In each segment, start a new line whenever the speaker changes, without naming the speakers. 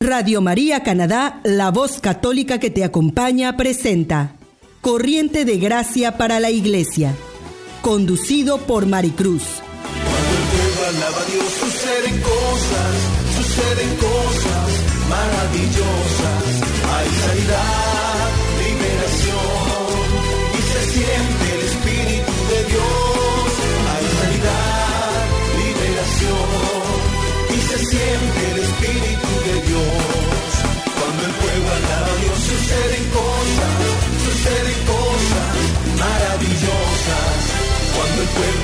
Radio María Canadá, la voz católica que te acompaña, presenta Corriente de Gracia para la Iglesia, conducido por Maricruz.
Cuando el pueblo alaba a Dios suceden cosas, suceden cosas maravillosas. Hay sanidad,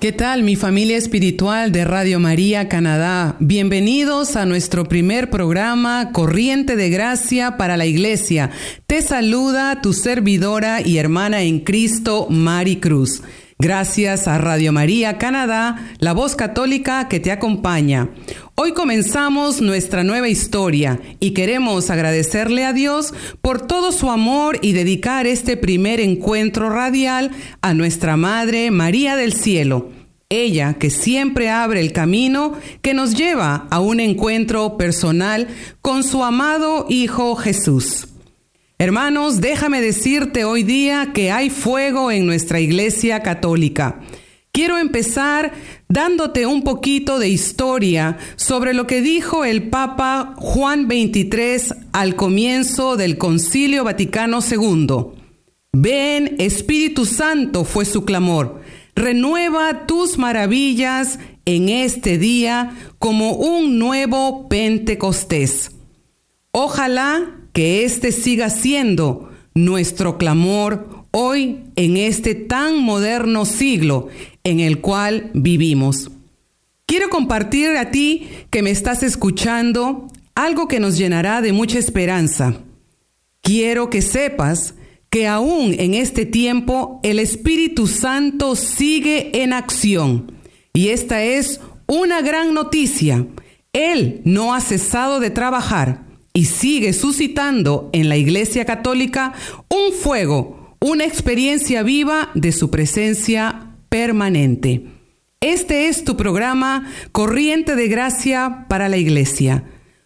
¿Qué tal mi familia espiritual de Radio María Canadá? Bienvenidos a nuestro primer programa Corriente de Gracia para la Iglesia. Te saluda tu servidora y hermana en Cristo, Mari Cruz. Gracias a Radio María Canadá, la voz católica que te acompaña. Hoy comenzamos nuestra nueva historia y queremos agradecerle a Dios por todo su amor y dedicar este primer encuentro radial a nuestra Madre María del Cielo. Ella que siempre abre el camino que nos lleva a un encuentro personal con su amado Hijo Jesús. Hermanos, déjame decirte hoy día que hay fuego en nuestra Iglesia Católica. Quiero empezar dándote un poquito de historia sobre lo que dijo el Papa Juan XXIII al comienzo del Concilio Vaticano II. Ven, Espíritu Santo fue su clamor. Renueva tus maravillas en este día como un nuevo Pentecostés. Ojalá que este siga siendo nuestro clamor hoy en este tan moderno siglo en el cual vivimos. Quiero compartir a ti que me estás escuchando algo que nos llenará de mucha esperanza. Quiero que sepas que aún en este tiempo el Espíritu Santo sigue en acción. Y esta es una gran noticia. Él no ha cesado de trabajar y sigue suscitando en la Iglesia Católica un fuego, una experiencia viva de su presencia permanente. Este es tu programa Corriente de Gracia para la Iglesia,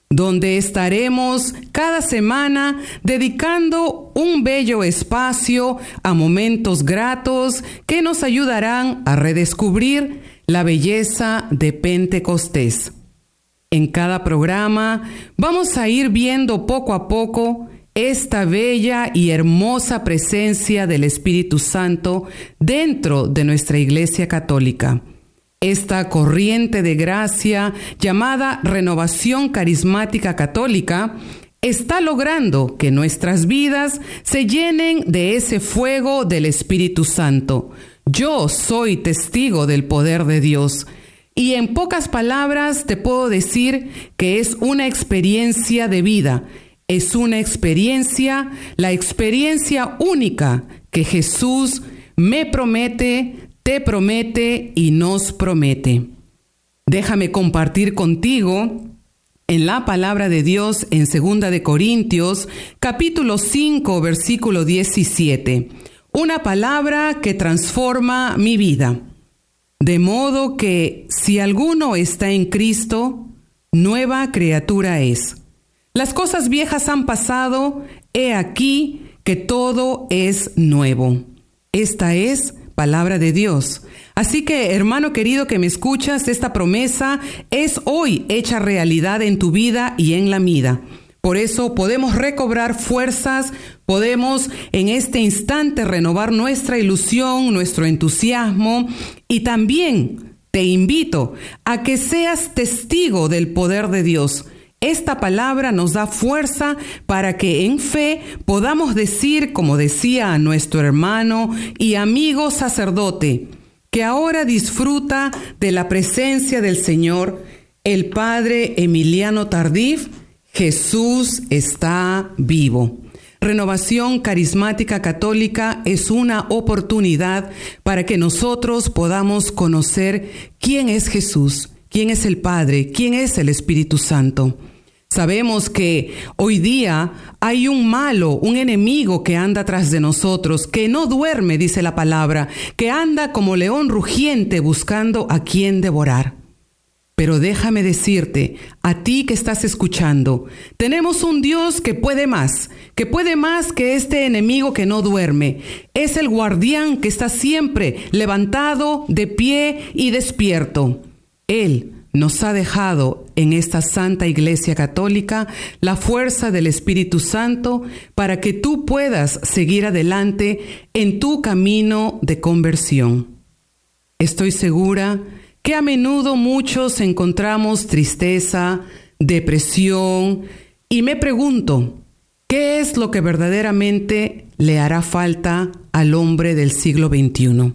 donde estaremos cada semana dedicando un bello espacio a momentos gratos que nos ayudarán a redescubrir la belleza de Pentecostés. En cada programa vamos a ir viendo poco a poco esta bella y hermosa presencia del Espíritu Santo dentro de nuestra Iglesia Católica. Esta corriente de gracia llamada Renovación Carismática Católica está logrando que nuestras vidas se llenen de ese fuego del Espíritu Santo. Yo soy testigo del poder de Dios. Y en pocas palabras te puedo decir que es una experiencia de vida, es una experiencia, la experiencia única que Jesús me promete, te promete y nos promete. Déjame compartir contigo en la palabra de Dios en 2 de Corintios, capítulo 5, versículo 17. Una palabra que transforma mi vida. De modo que si alguno está en Cristo, nueva criatura es. Las cosas viejas han pasado, he aquí que todo es nuevo. Esta es palabra de Dios. Así que, hermano querido que me escuchas, esta promesa es hoy hecha realidad en tu vida y en la mía. Por eso podemos recobrar fuerzas, podemos en este instante renovar nuestra ilusión, nuestro entusiasmo y también te invito a que seas testigo del poder de Dios. Esta palabra nos da fuerza para que en fe podamos decir, como decía nuestro hermano y amigo sacerdote, que ahora disfruta de la presencia del Señor, el padre Emiliano Tardif, Jesús está vivo. Renovación Carismática Católica es una oportunidad para que nosotros podamos conocer quién es Jesús, quién es el Padre, quién es el Espíritu Santo. Sabemos que hoy día hay un malo, un enemigo que anda tras de nosotros, que no duerme, dice la palabra, que anda como león rugiente buscando a quien devorar. Pero déjame decirte, a ti que estás escuchando, tenemos un Dios que puede más, que puede más que este enemigo que no duerme. Es el guardián que está siempre levantado, de pie y despierto. Él nos ha dejado en esta Santa Iglesia Católica la fuerza del Espíritu Santo para que tú puedas seguir adelante en tu camino de conversión. Estoy segura que a menudo muchos encontramos tristeza, depresión y me pregunto, ¿qué es lo que verdaderamente le hará falta al hombre del siglo XXI?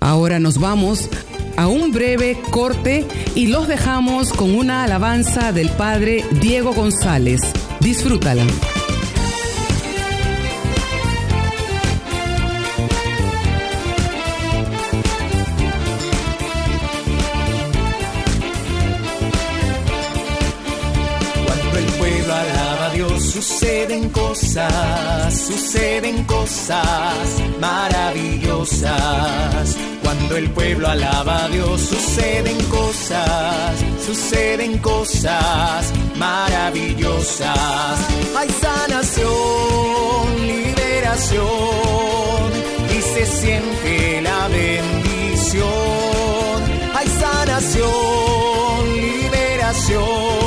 Ahora nos vamos a un breve corte y los dejamos con una alabanza del padre Diego González. Disfrútala.
Suceden cosas, suceden cosas maravillosas. Cuando el pueblo alaba a Dios, suceden cosas, suceden cosas maravillosas. Hay sanación, liberación y se siente la bendición. Hay sanación, liberación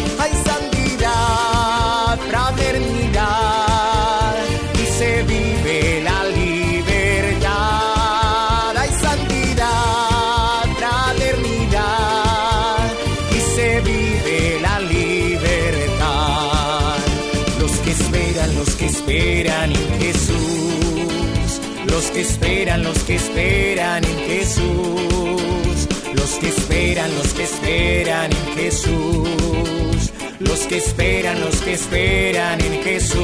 Que esperan, los que esperan en Jesús, los que esperan, los que esperan en Jesús, los que esperan, los que esperan en Jesús,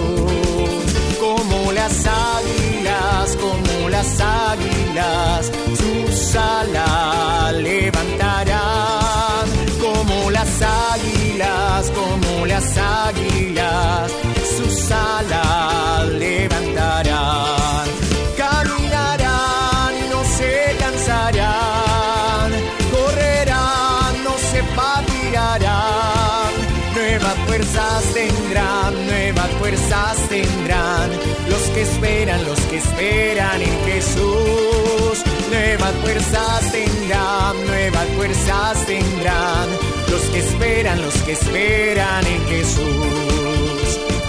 como las águilas, como las águilas, sus alas levantarán, como las águilas, como las águilas sus alas que esperan en Jesús, nuevas fuerzas tendrán, nuevas fuerzas tendrán, los que esperan, los que esperan en Jesús.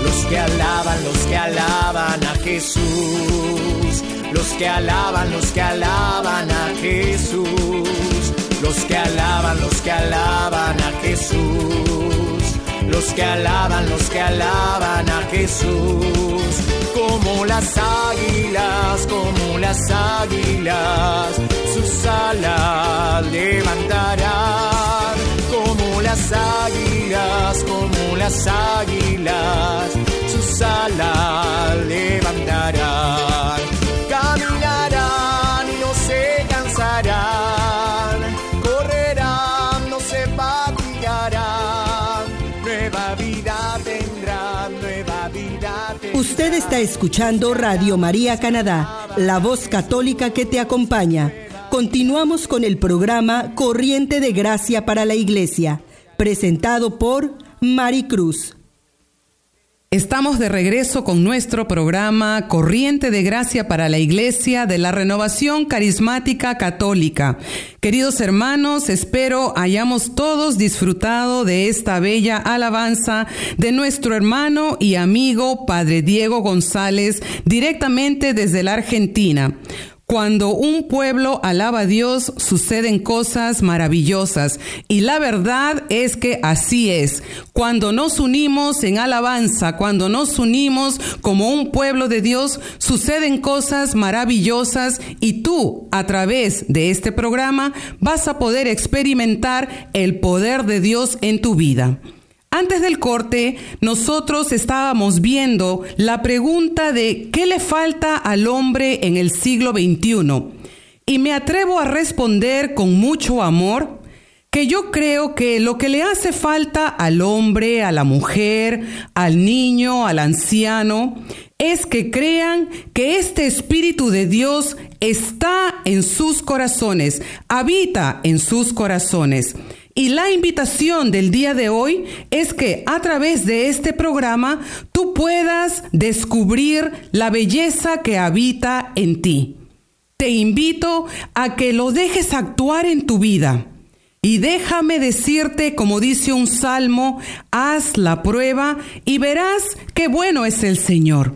Los que alaban, los que alaban a Jesús, los que alaban, los que alaban a Jesús, los que alaban, los que alaban a Jesús, los que alaban, los que alaban a Jesús, como las águilas, como las águilas, sus alas levantarán las águilas, como las águilas,
está escuchando Radio María Canadá, la voz católica que te acompaña. Continuamos con el programa Corriente de Gracia para la Iglesia presentado por Maricruz.
Estamos de regreso con nuestro programa Corriente de Gracia para la Iglesia de la Renovación Carismática Católica. Queridos hermanos, espero hayamos todos disfrutado de esta bella alabanza de nuestro hermano y amigo Padre Diego González directamente desde la Argentina. Cuando un pueblo alaba a Dios, suceden cosas maravillosas. Y la verdad es que así es. Cuando nos unimos en alabanza, cuando nos unimos como un pueblo de Dios, suceden cosas maravillosas y tú, a través de este programa, vas a poder experimentar el poder de Dios en tu vida. Antes del corte, nosotros estábamos viendo la pregunta de qué le falta al hombre en el siglo XXI. Y me atrevo a responder con mucho amor que yo creo que lo que le hace falta al hombre, a la mujer, al niño, al anciano, es que crean que este Espíritu de Dios está en sus corazones, habita en sus corazones. Y la invitación del día de hoy es que a través de este programa tú puedas descubrir la belleza que habita en ti. Te invito a que lo dejes actuar en tu vida. Y déjame decirte, como dice un salmo, haz la prueba y verás qué bueno es el Señor.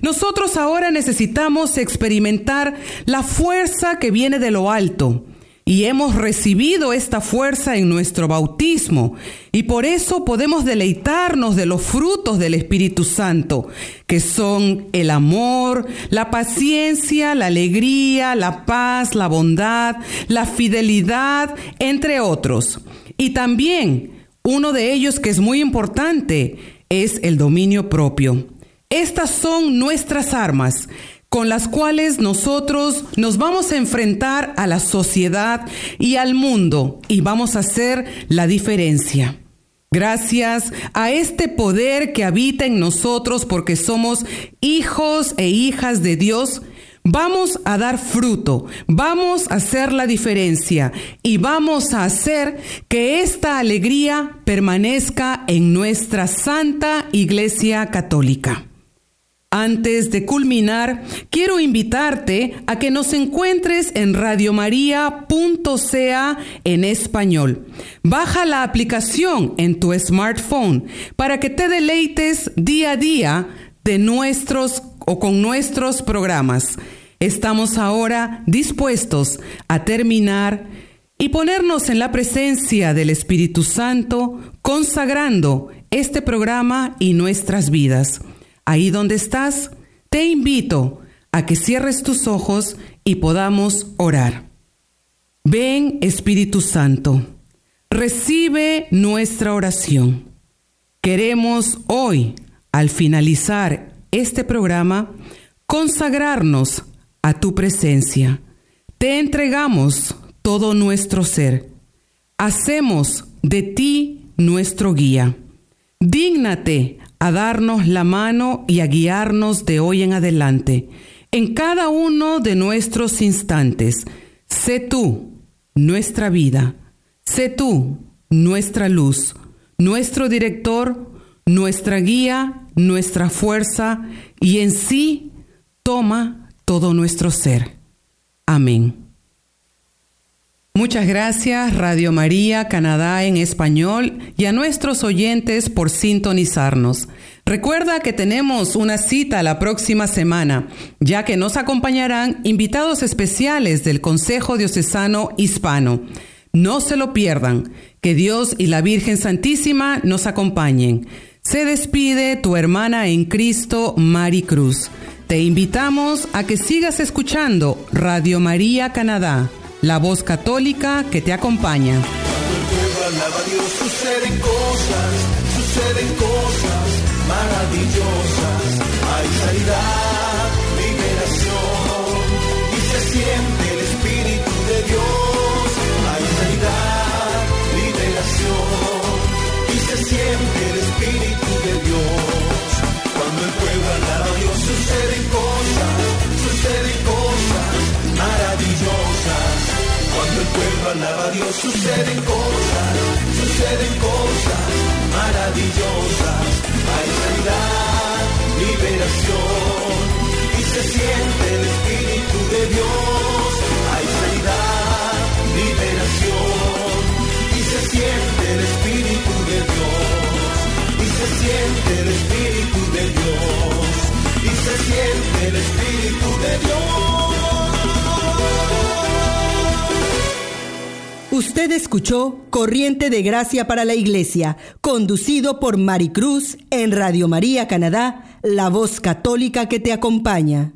Nosotros ahora necesitamos experimentar la fuerza que viene de lo alto y hemos recibido esta fuerza en nuestro bautismo y por eso podemos deleitarnos de los frutos del Espíritu Santo, que son el amor, la paciencia, la alegría, la paz, la bondad, la fidelidad, entre otros. Y también uno de ellos que es muy importante es el dominio propio. Estas son nuestras armas con las cuales nosotros nos vamos a enfrentar a la sociedad y al mundo y vamos a hacer la diferencia. Gracias a este poder que habita en nosotros porque somos hijos e hijas de Dios, vamos a dar fruto, vamos a hacer la diferencia y vamos a hacer que esta alegría permanezca en nuestra Santa Iglesia Católica. Antes de culminar, quiero invitarte a que nos encuentres en radiomaria.ca en español. Baja la aplicación en tu smartphone para que te deleites día a día de nuestros o con nuestros programas. Estamos ahora dispuestos a terminar y ponernos en la presencia del Espíritu Santo, consagrando este programa y nuestras vidas. Ahí donde estás, te invito a que cierres tus ojos y podamos orar. Ven Espíritu Santo, recibe nuestra oración. Queremos hoy, al finalizar este programa, consagrarnos a tu presencia. Te entregamos todo nuestro ser. Hacemos de ti nuestro guía. Dígnate a darnos la mano y a guiarnos de hoy en adelante en cada uno de nuestros instantes. Sé tú nuestra vida, sé tú nuestra luz, nuestro director, nuestra guía, nuestra fuerza y en sí toma todo nuestro ser. Amén. Muchas gracias Radio María Canadá en español y a nuestros oyentes por sintonizarnos. Recuerda que tenemos una cita la próxima semana, ya que nos acompañarán invitados especiales del Consejo Diocesano Hispano. No se lo pierdan. Que Dios y la Virgen Santísima nos acompañen. Se despide tu hermana en Cristo, Mari Cruz. Te invitamos a que sigas escuchando Radio María Canadá la voz católica que te acompaña.
Cuando el Dios, suceden cosas, suceden cosas maravillosas. Hay sanidad, liberación y se siente
escuchó Corriente de Gracia para la Iglesia, conducido por Maricruz en Radio María Canadá, la voz católica que te acompaña.